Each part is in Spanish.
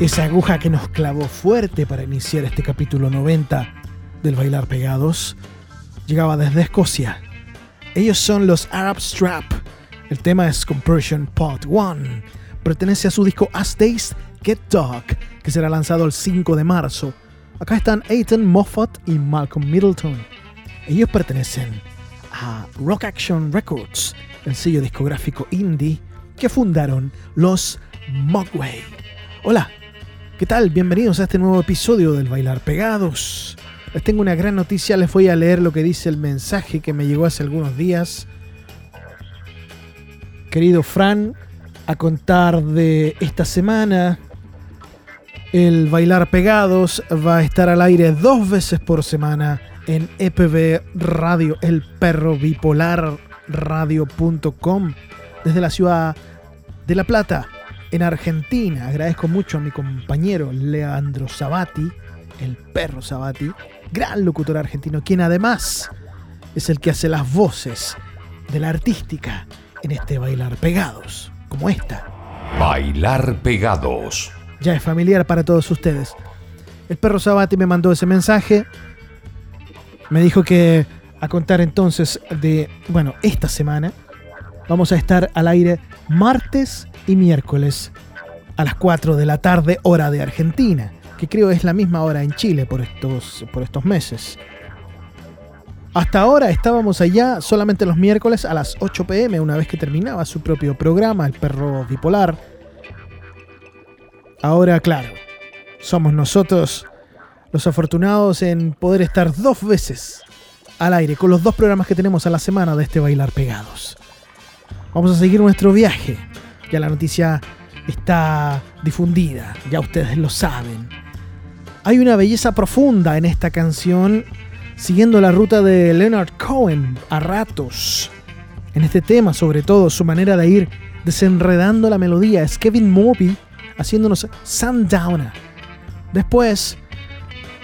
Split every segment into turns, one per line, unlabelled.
Esa aguja que nos clavó fuerte para iniciar este capítulo 90 del Bailar Pegados llegaba desde Escocia. Ellos son los Arab Strap. El tema es Compression Part 1. Pertenece a su disco As Days Get Dark, que será lanzado el 5 de marzo. Acá están Aiton Moffat y Malcolm Middleton. Ellos pertenecen a Rock Action Records, el sello discográfico indie que fundaron los Mogwai. Hola, ¿Qué tal? Bienvenidos a este nuevo episodio del Bailar Pegados. Les tengo una gran noticia, les voy a leer lo que dice el mensaje que me llegó hace algunos días. Querido Fran, a contar de esta semana, el Bailar Pegados va a estar al aire dos veces por semana en EPB Radio, el perro bipolar radio.com, desde la ciudad de La Plata en Argentina. Agradezco mucho a mi compañero Leandro Sabati, el perro Sabati, gran locutor argentino, quien además es el que hace las voces de la artística en este Bailar Pegados, como esta.
Bailar Pegados.
ya es familiar para todos ustedes. El perro Sabati me mandó ese mensaje. Me dijo que a contar entonces de, bueno, esta semana vamos a estar al aire martes y miércoles a las 4 de la tarde, hora de Argentina, que creo es la misma hora en Chile por estos, por estos meses. Hasta ahora estábamos allá solamente los miércoles a las 8 pm, una vez que terminaba su propio programa, El Perro Bipolar. Ahora, claro, somos nosotros los afortunados en poder estar dos veces al aire con los dos programas que tenemos a la semana de este Bailar Pegados. Vamos a seguir nuestro viaje. Ya la noticia está difundida, ya ustedes lo saben. Hay una belleza profunda en esta canción siguiendo la ruta de Leonard Cohen a ratos. En este tema, sobre todo, su manera de ir desenredando la melodía es Kevin Morby haciéndonos Sundowner. Después,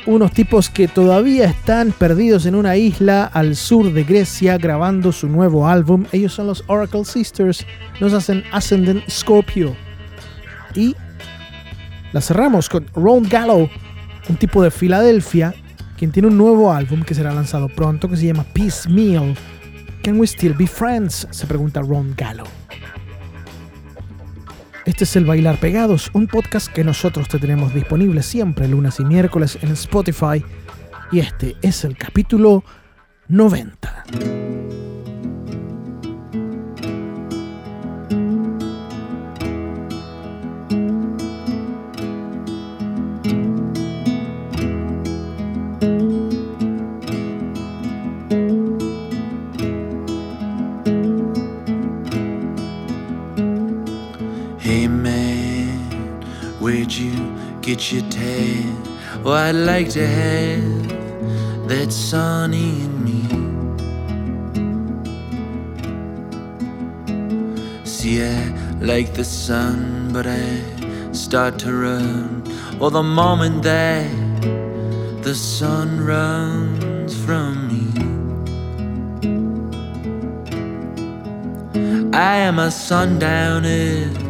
unos tipos que todavía están perdidos en una isla al sur de Grecia grabando su nuevo álbum. Ellos son los Oracle Sisters, nos hacen Ascendant Scorpio. Y la cerramos con Ron Gallo, un tipo de Filadelfia quien tiene un nuevo álbum que será lanzado pronto que se llama Piecemeal. Can we still be friends? Se pregunta Ron Gallo. Este es el Bailar Pegados, un podcast que nosotros te tenemos disponible siempre lunes y miércoles en Spotify. Y este es el capítulo 90.
Tan. Oh, I'd like to have that sunny in me. See, I like the sun, but I start to run. Oh, the moment that the sun runs from me. I am a sundowner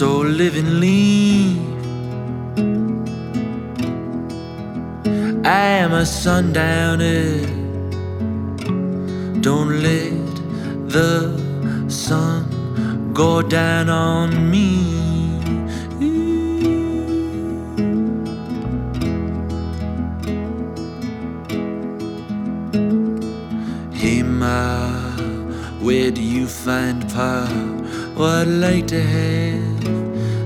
so live and leave. I am a sundowner. Don't let the sun go down on me. Where do you find power? I'd like to have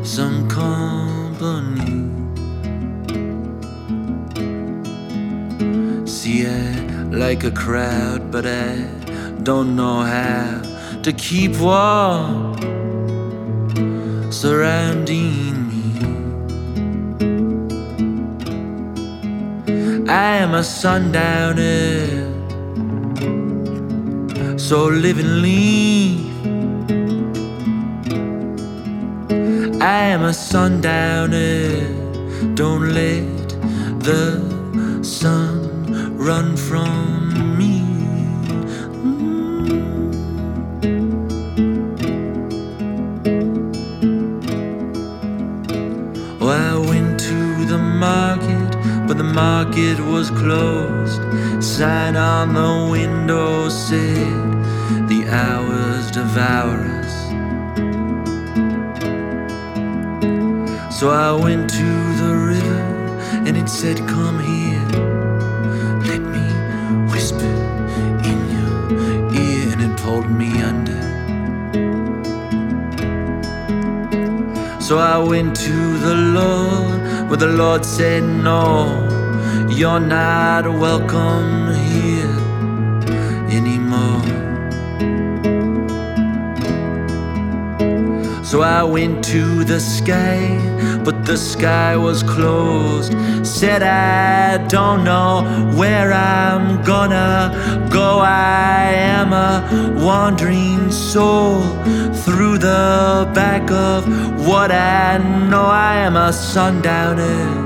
some company. See, I like a crowd, but I don't know how to keep warm surrounding me. I am a sundowner, so live and I am a sundowner. Don't let the sun run from me. Oh, I went to the market, but the market was closed. Sign on the window said, The hours devour So I went to the river and it said, Come here, let me whisper in your ear, and it pulled me under. So I went to the Lord, but the Lord said, No, you're not welcome went to the sky, but the sky was closed. Said I don't know where I'm gonna go. I am a wandering soul through the back of what I know. I am a sundowner.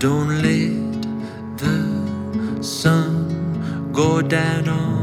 Don't let the sun
go down on.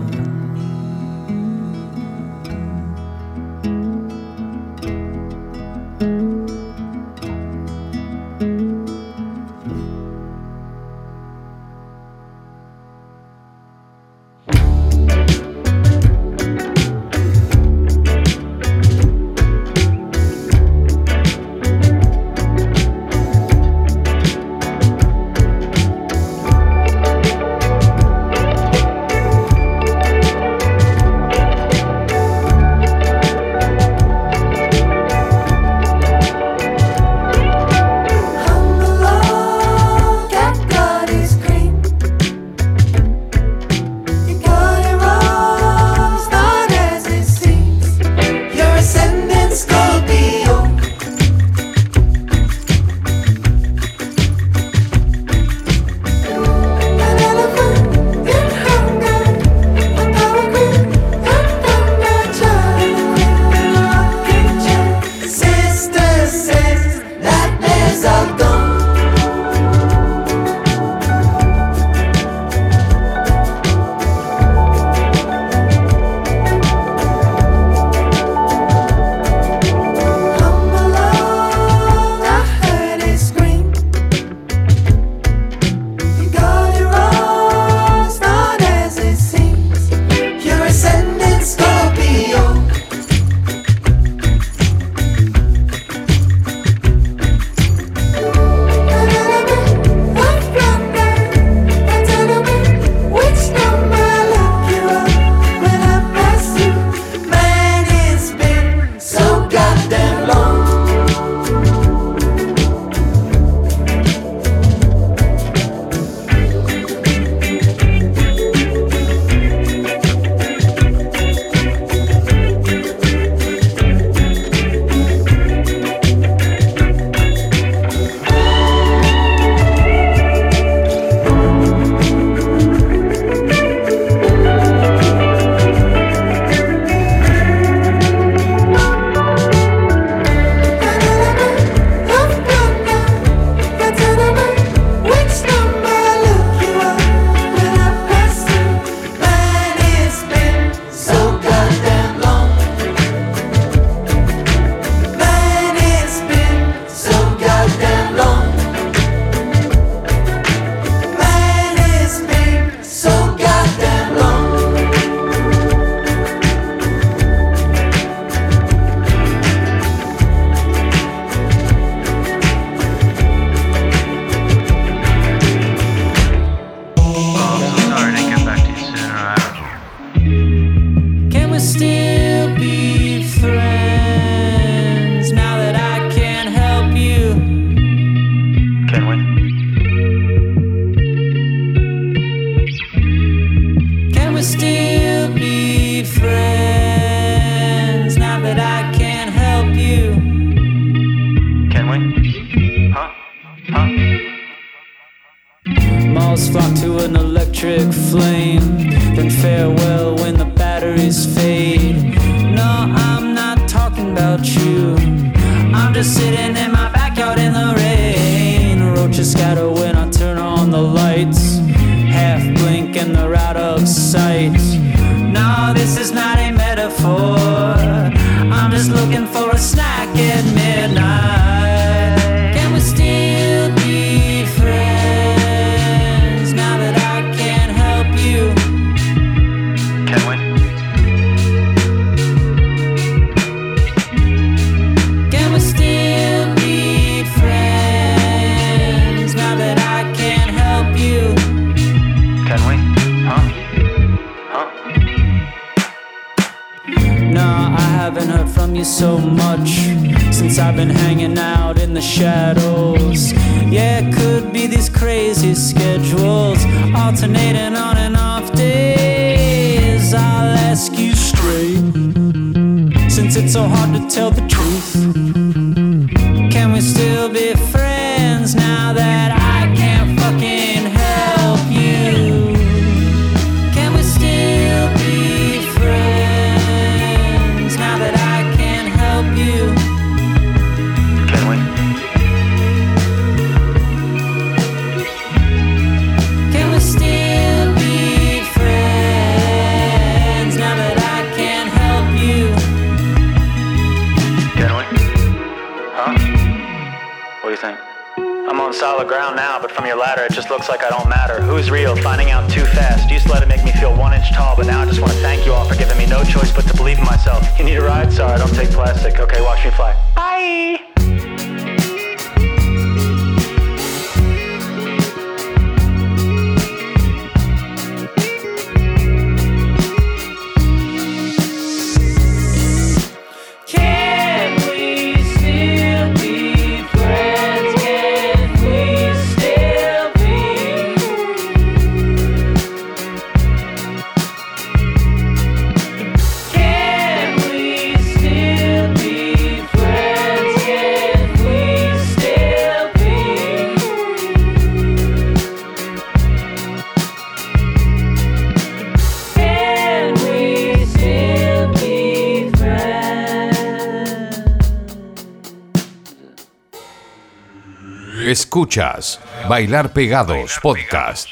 Escuchas Bailar Pegados Podcast.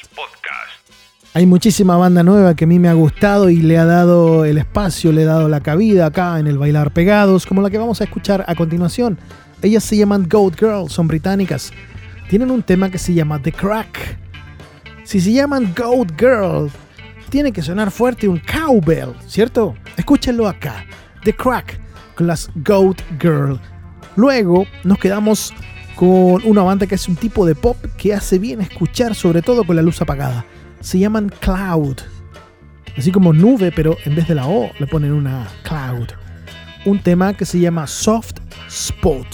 Hay muchísima banda nueva que a mí me ha gustado y le ha dado el espacio, le ha dado la cabida acá en el Bailar Pegados, como la que vamos a escuchar a continuación. Ellas se llaman Goat Girl, son británicas. Tienen un tema que se llama The Crack. Si se llaman Goat Girl, tiene que sonar fuerte un cowbell, ¿cierto? Escúchenlo acá. The Crack con las Goat Girl. Luego nos quedamos con una banda que es un tipo de pop que hace bien escuchar, sobre todo con la luz apagada. Se llaman Cloud. Así como nube, pero en vez de la O le ponen una Cloud. Un tema que se llama Soft Spot.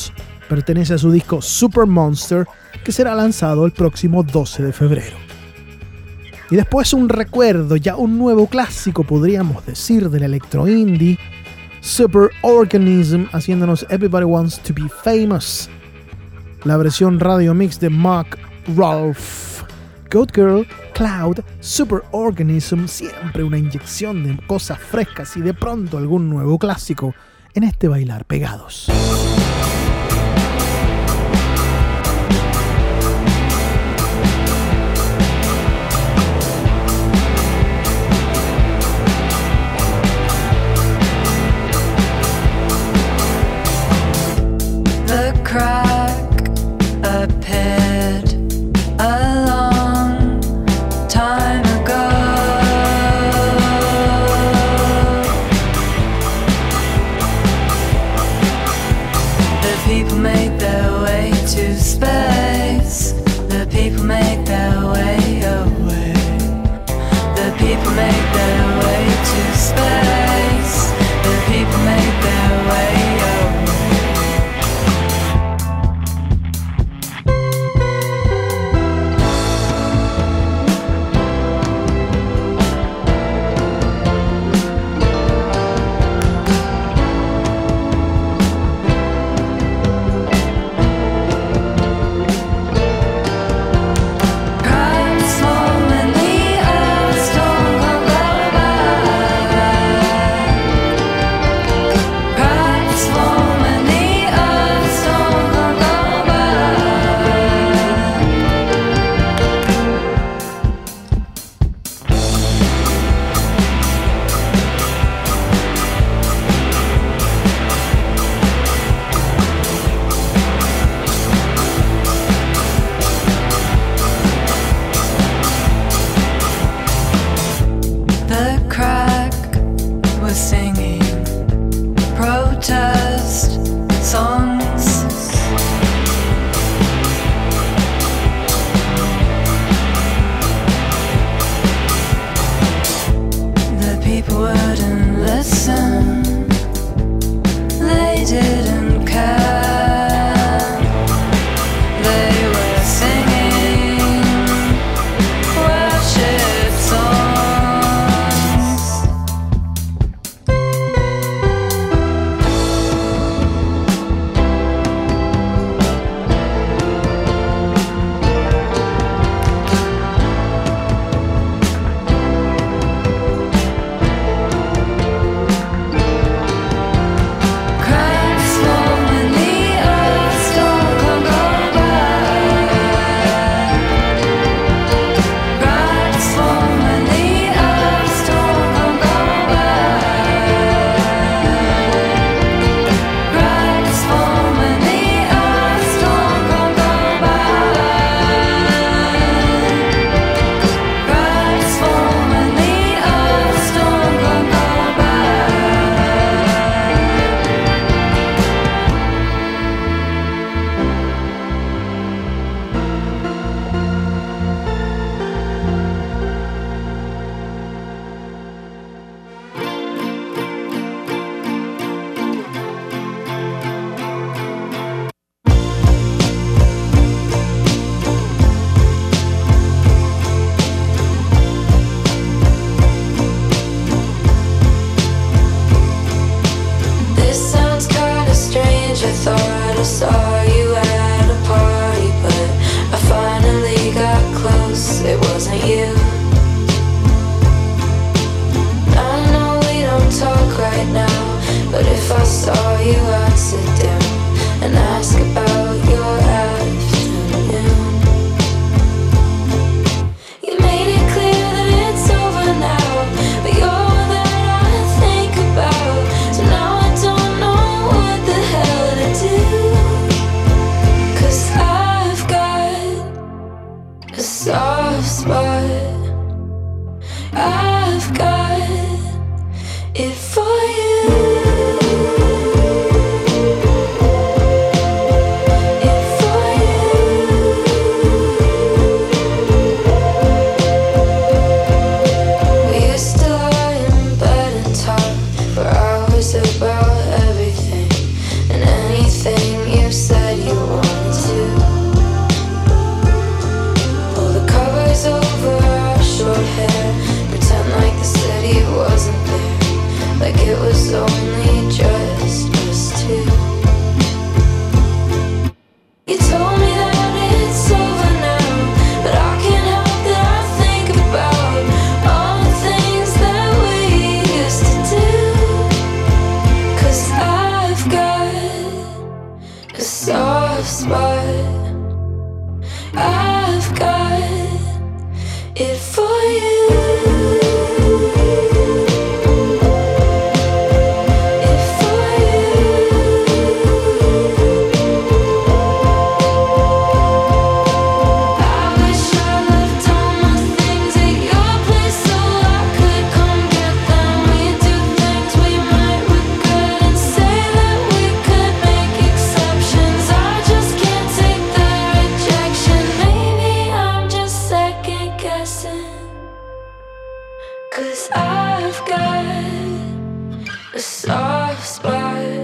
Pertenece a su disco Super Monster, que será lanzado el próximo 12 de febrero. Y después un recuerdo, ya un nuevo clásico, podríamos decir, del electro indie. Super Organism haciéndonos Everybody Wants to Be Famous. La versión radio mix de Mark Rolfe. Goat Girl, Cloud, Super Organism, siempre una inyección de cosas frescas y de pronto algún nuevo clásico en este bailar pegados.
Recuerden que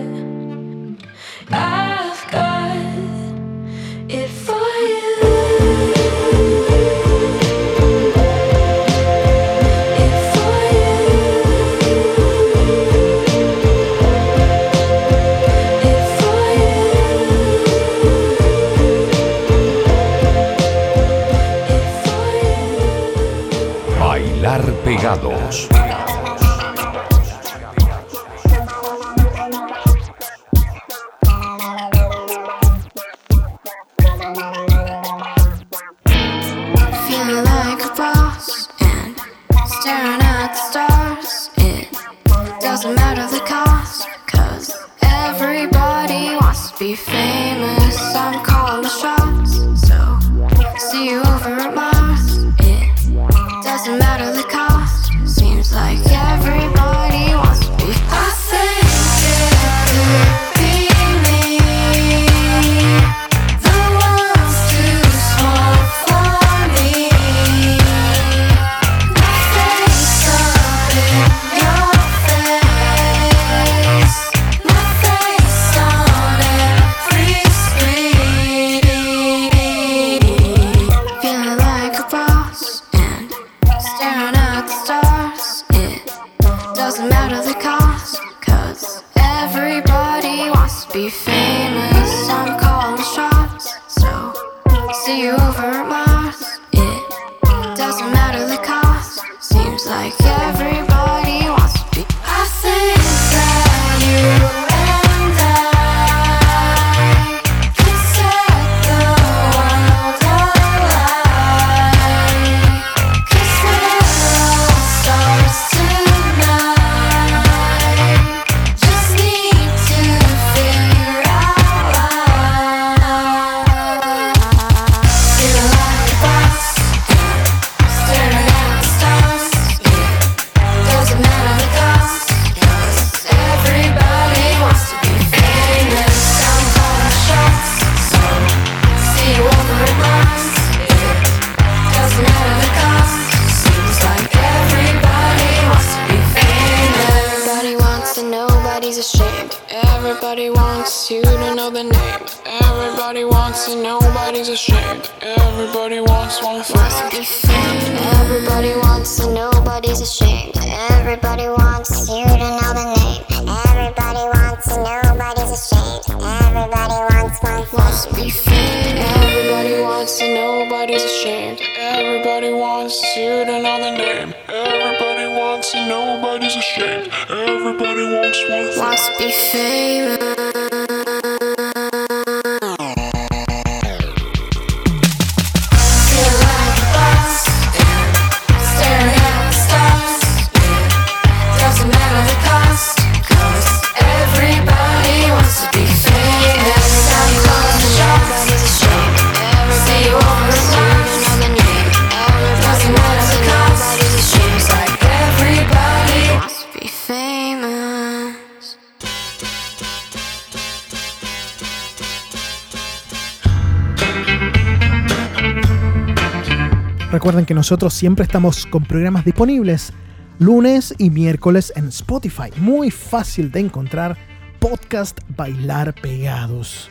nosotros siempre estamos con programas disponibles lunes y miércoles en Spotify. Muy fácil de encontrar podcast Bailar Pegados.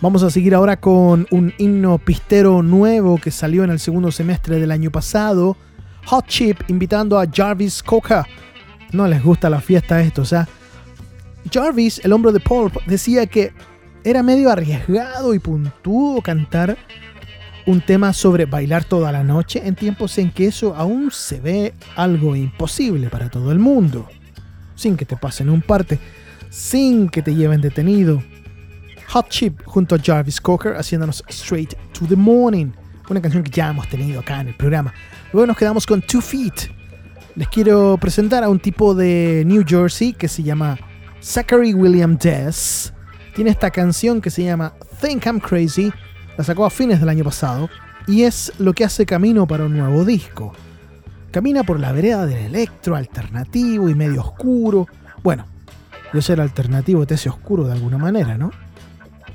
Vamos a seguir ahora con un himno pistero nuevo que salió en el segundo semestre del año pasado. Hot Chip invitando a Jarvis Coca. No les gusta la fiesta esto, o. Jarvis, el hombre de Pulp, decía que era medio arriesgado y puntudo cantar un tema sobre bailar toda la noche en tiempos en que eso aún se ve algo imposible para todo el mundo. Sin que te pasen un parte, sin que te lleven detenido.
Hot Chip junto a Jarvis Cocker haciéndonos Straight to the Morning, una canción que ya hemos tenido acá en el programa. Luego nos quedamos con Two Feet. Les quiero presentar a un tipo de New Jersey que se llama Zachary William Dess. Tiene esta canción que se llama Think I'm Crazy, la sacó a fines del año pasado y es lo que hace camino para un nuevo disco. Camina por la vereda del electro alternativo y medio oscuro. Bueno, yo ser alternativo te oscuro de alguna manera, ¿no?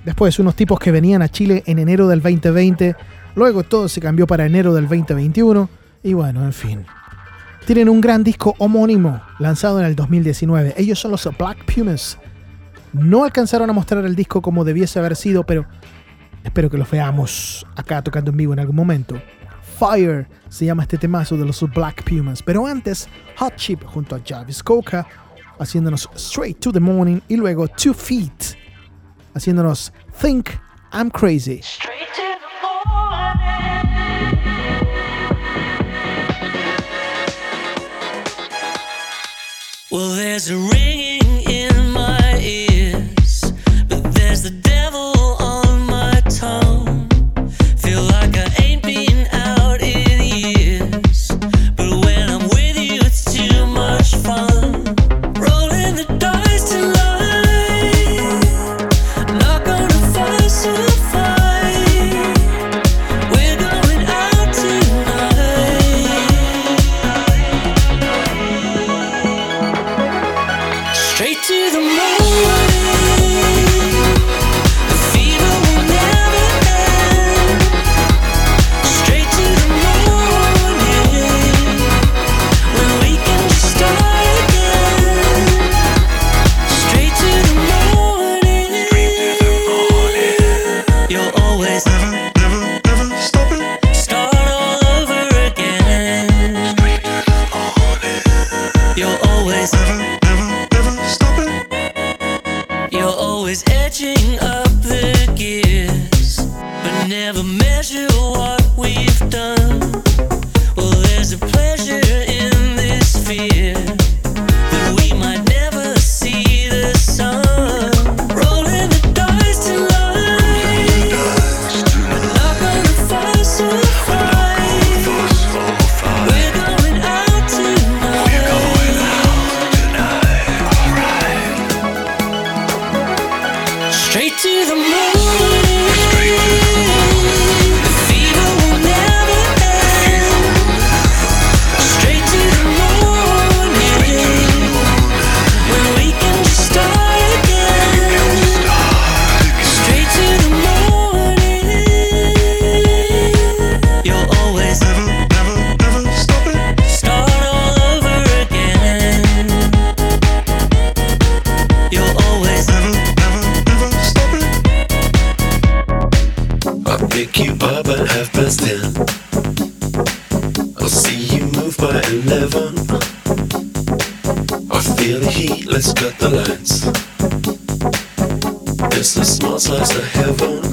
Después unos tipos que venían a Chile en enero del 2020, luego todo se cambió para enero del 2021 y bueno, en fin. Tienen un gran disco homónimo lanzado en el 2019. Ellos son los Black Pumas. No alcanzaron a mostrar el disco como debiese haber sido, pero espero que los veamos acá tocando en vivo en algún momento. Fire se llama este temazo de los Black Pumas. Pero antes, Hot Chip junto a Jarvis Coca haciéndonos Straight to the Morning y luego Two Feet haciéndonos Think I'm Crazy.
Well, there's a ringing It's the
heat, let's cut the lights. Just the small slice of heaven.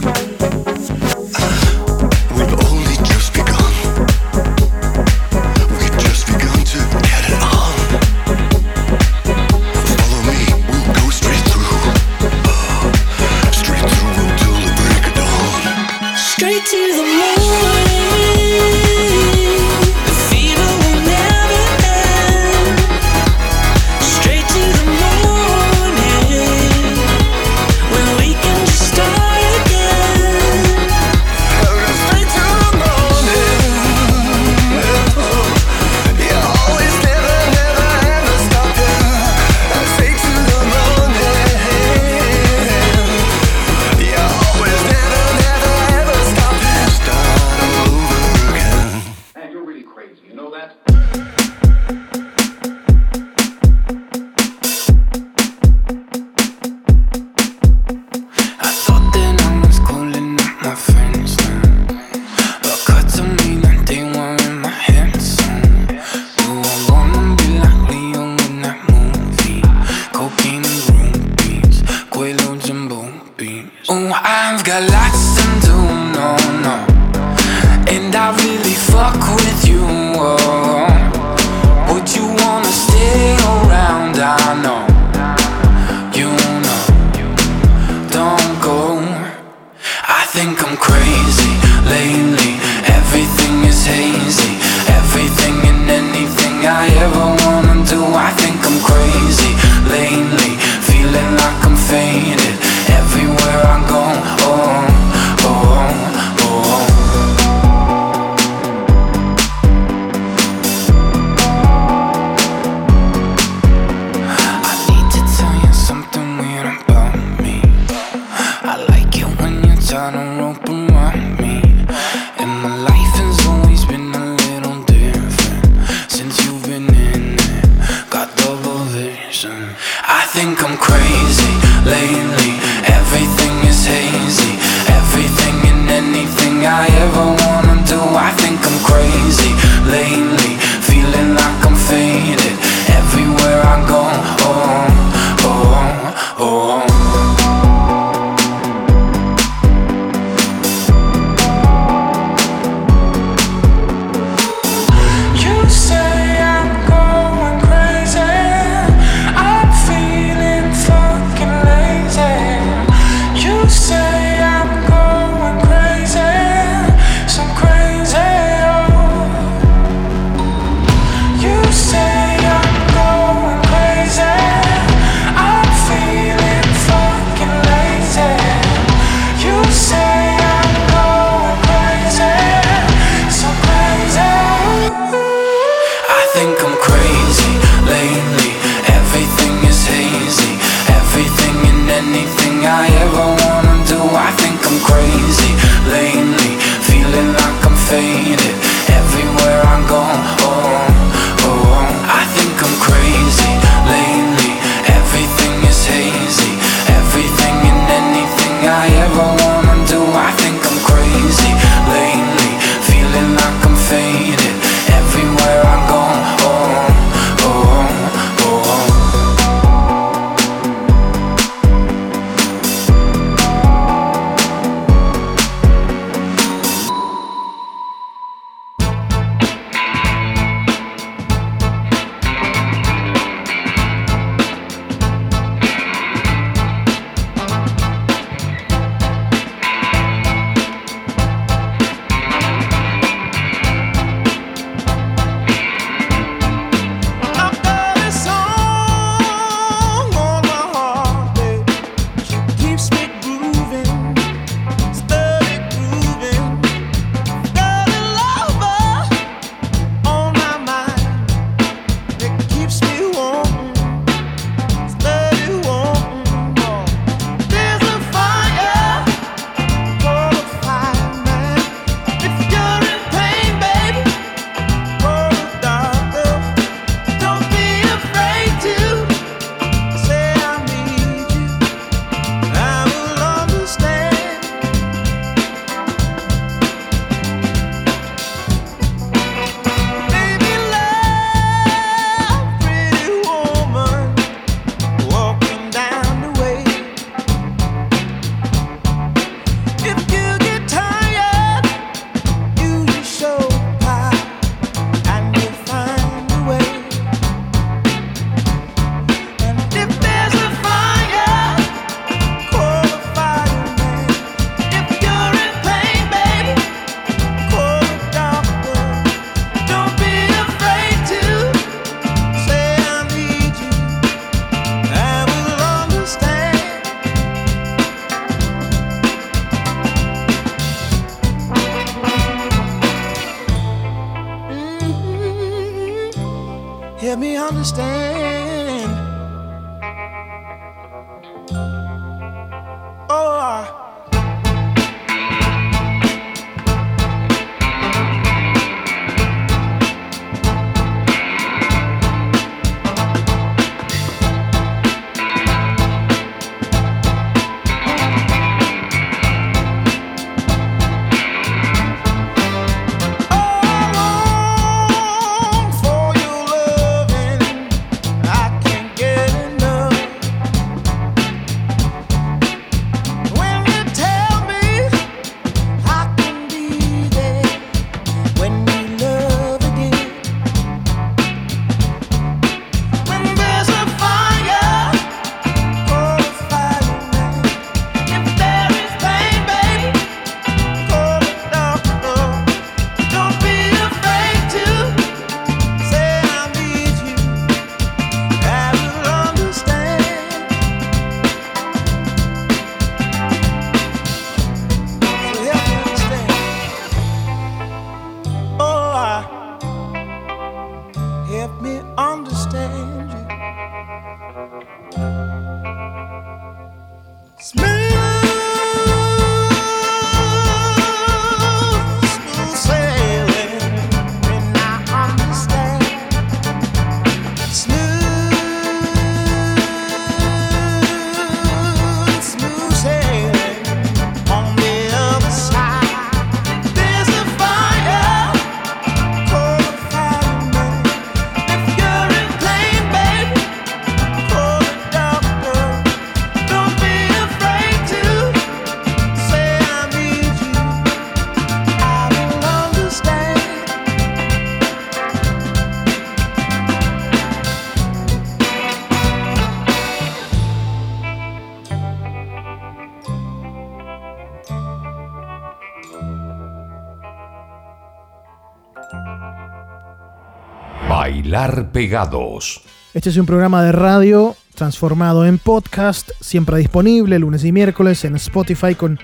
Este es un programa de radio transformado en podcast, siempre disponible lunes y miércoles en Spotify con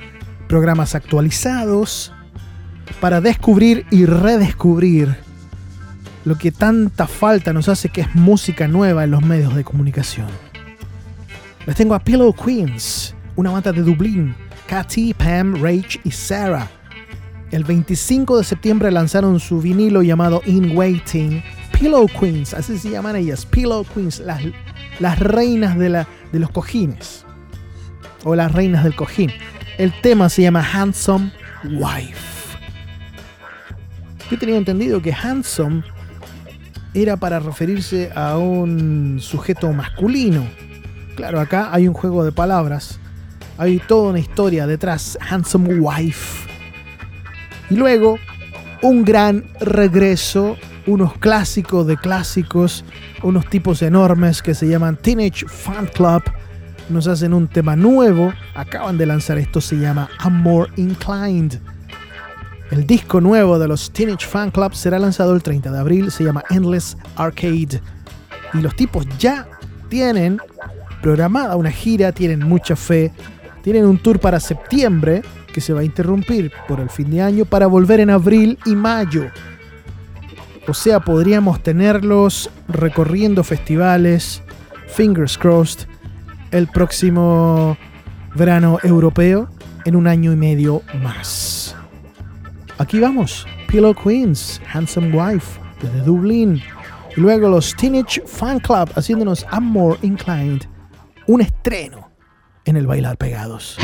programas actualizados para descubrir y redescubrir lo que tanta falta nos hace que es música nueva en los medios de comunicación. Les tengo a Pillow Queens, una banda de Dublín, Katy, Pam, Rach y Sarah. El 25 de septiembre lanzaron su vinilo llamado In Waiting. Pillow Queens, así se llaman ellas, Pillow Queens, las, las reinas de, la, de los cojines. O las reinas del cojín. El tema se llama Handsome Wife. Yo tenía entendido que handsome era para referirse a un sujeto masculino. Claro, acá hay un juego de palabras. Hay toda una historia detrás. Handsome Wife. Y luego, un gran regreso. Unos clásicos de clásicos. Unos tipos enormes que se llaman Teenage Fan Club. Nos hacen un tema nuevo. Acaban de lanzar esto. Se llama I'm More Inclined. El disco nuevo de los Teenage Fan Club será lanzado el 30 de abril, se llama Endless Arcade. Y los tipos ya tienen programada una gira, tienen mucha fe, tienen un tour para septiembre que se va a interrumpir por el fin de año para volver en abril y mayo. O sea, podríamos tenerlos recorriendo festivales, fingers crossed, el próximo verano europeo en un año y medio más. Aquí vamos, Pillow Queens, Handsome Wife, desde Dublín. Y luego los Teenage Fan Club haciéndonos I'm More Inclined. Un estreno en el Bailar Pegados.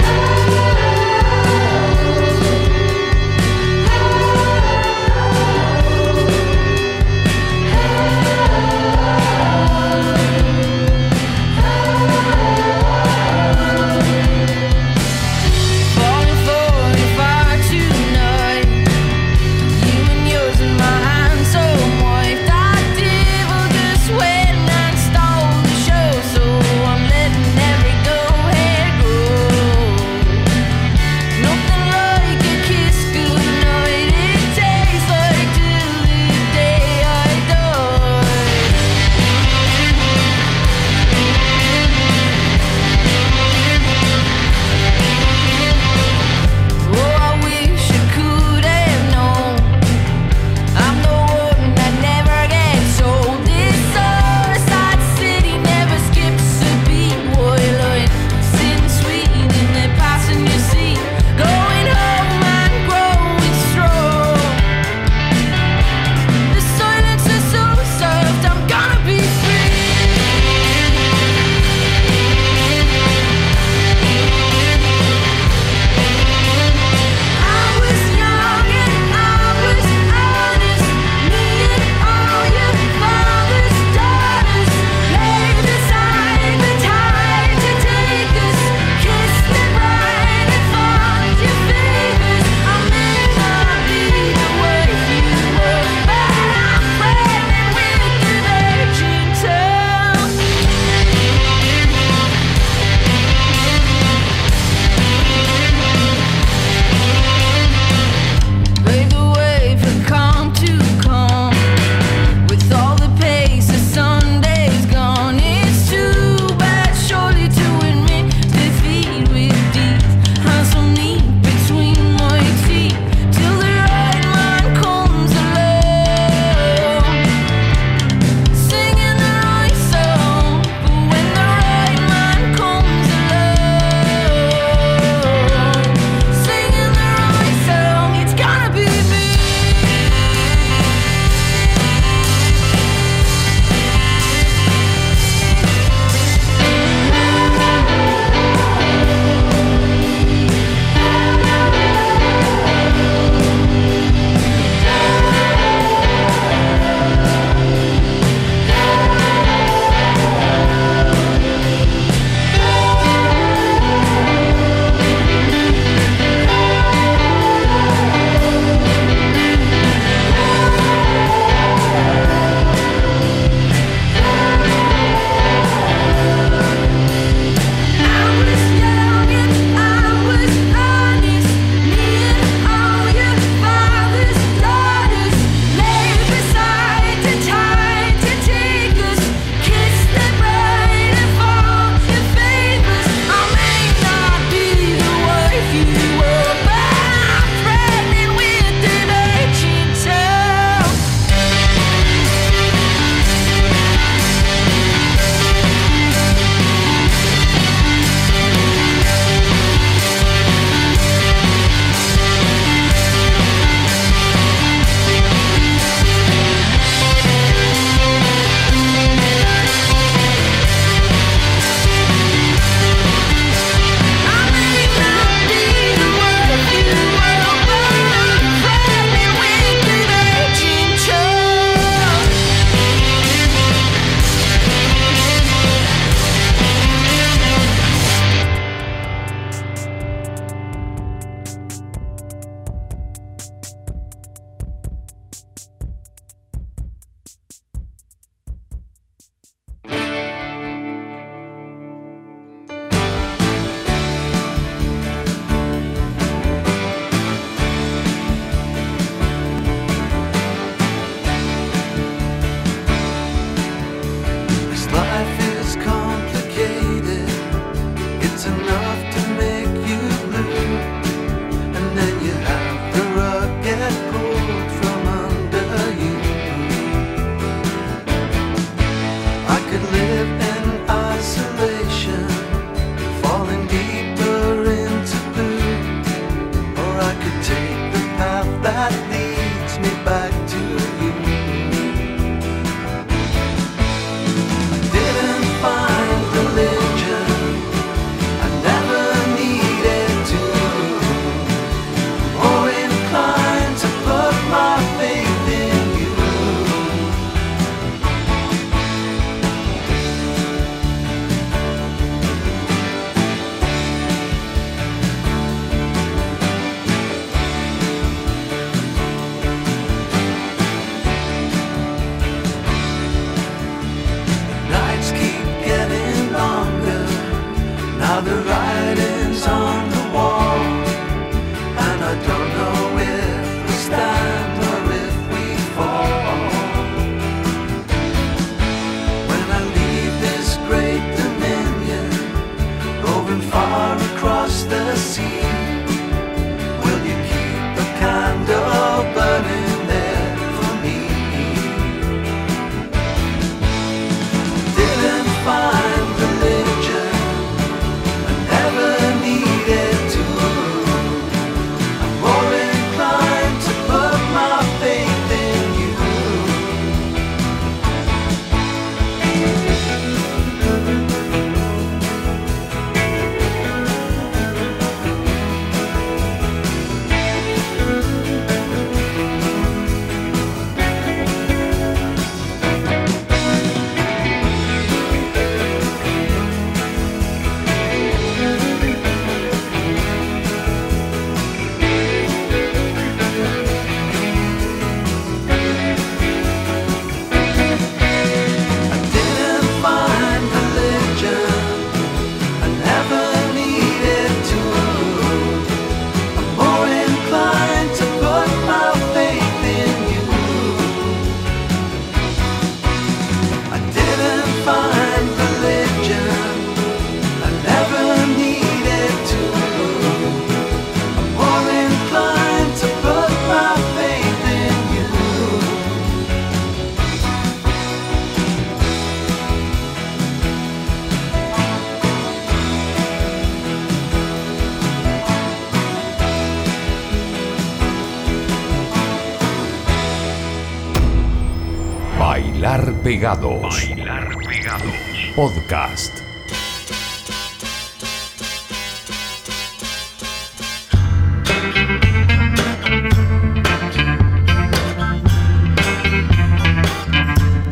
Pegados. Bailar Pegados. Podcast.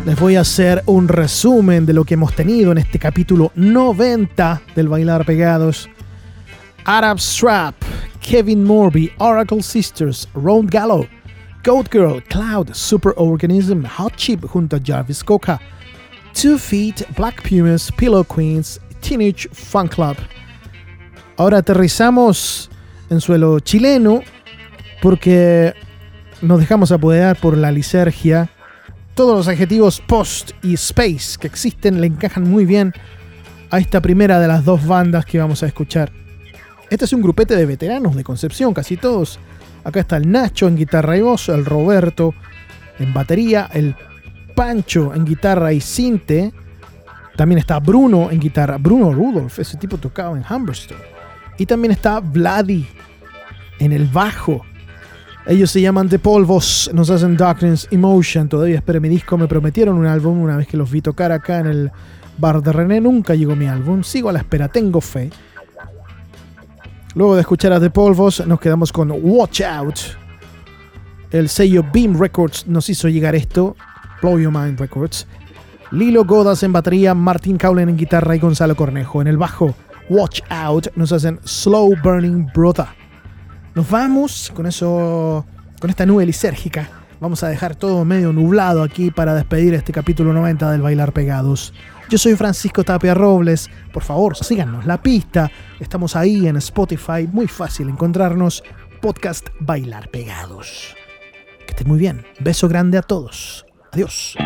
Les voy a hacer un resumen de lo que hemos tenido en este capítulo 90 del Bailar Pegados. Arab Strap, Kevin Morby, Oracle Sisters, Round Gallo, Goat Girl, Cloud, Super Organism, Hot Chip junto a Jarvis Coca, Two Feet, Black Pumas, Pillow Queens, Teenage Fun Club. Ahora aterrizamos en suelo chileno porque nos dejamos apoderar por la lisergia. Todos los adjetivos post y space que existen le encajan muy bien a esta primera de las dos bandas que vamos a escuchar. Este es un grupete de veteranos de Concepción, casi todos. Acá está el Nacho en guitarra y voz, el Roberto en batería, el Pancho en guitarra y cinte. También está Bruno en guitarra, Bruno Rudolph, ese tipo tocaba en Humberstone. Y también está Vladi en el bajo. Ellos se llaman The Polvos, nos hacen Darkness Emotion. Todavía espero mi disco. Me prometieron un álbum una vez que los vi tocar acá en el bar de René. Nunca llegó mi álbum. Sigo a la espera, tengo fe. Luego de escuchar a The Polvos, nos quedamos con Watch Out. El sello Beam Records nos hizo llegar esto. Blow Your Mind Records. Lilo Godas en batería, Martín Caulen en guitarra y Gonzalo Cornejo en el bajo. Watch Out nos hacen Slow Burning Brother. Nos vamos con eso, con esta nube lisérgica. Vamos a dejar todo medio nublado aquí para despedir este capítulo 90 del Bailar Pegados. Yo soy Francisco Tapia Robles. Por favor, síganos la pista. Estamos ahí en Spotify. Muy fácil encontrarnos. Podcast Bailar Pegados. Que estén muy bien. Beso grande a todos. Adiós.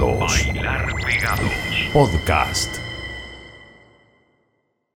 Pegados. Bailar Pegados. Podcast.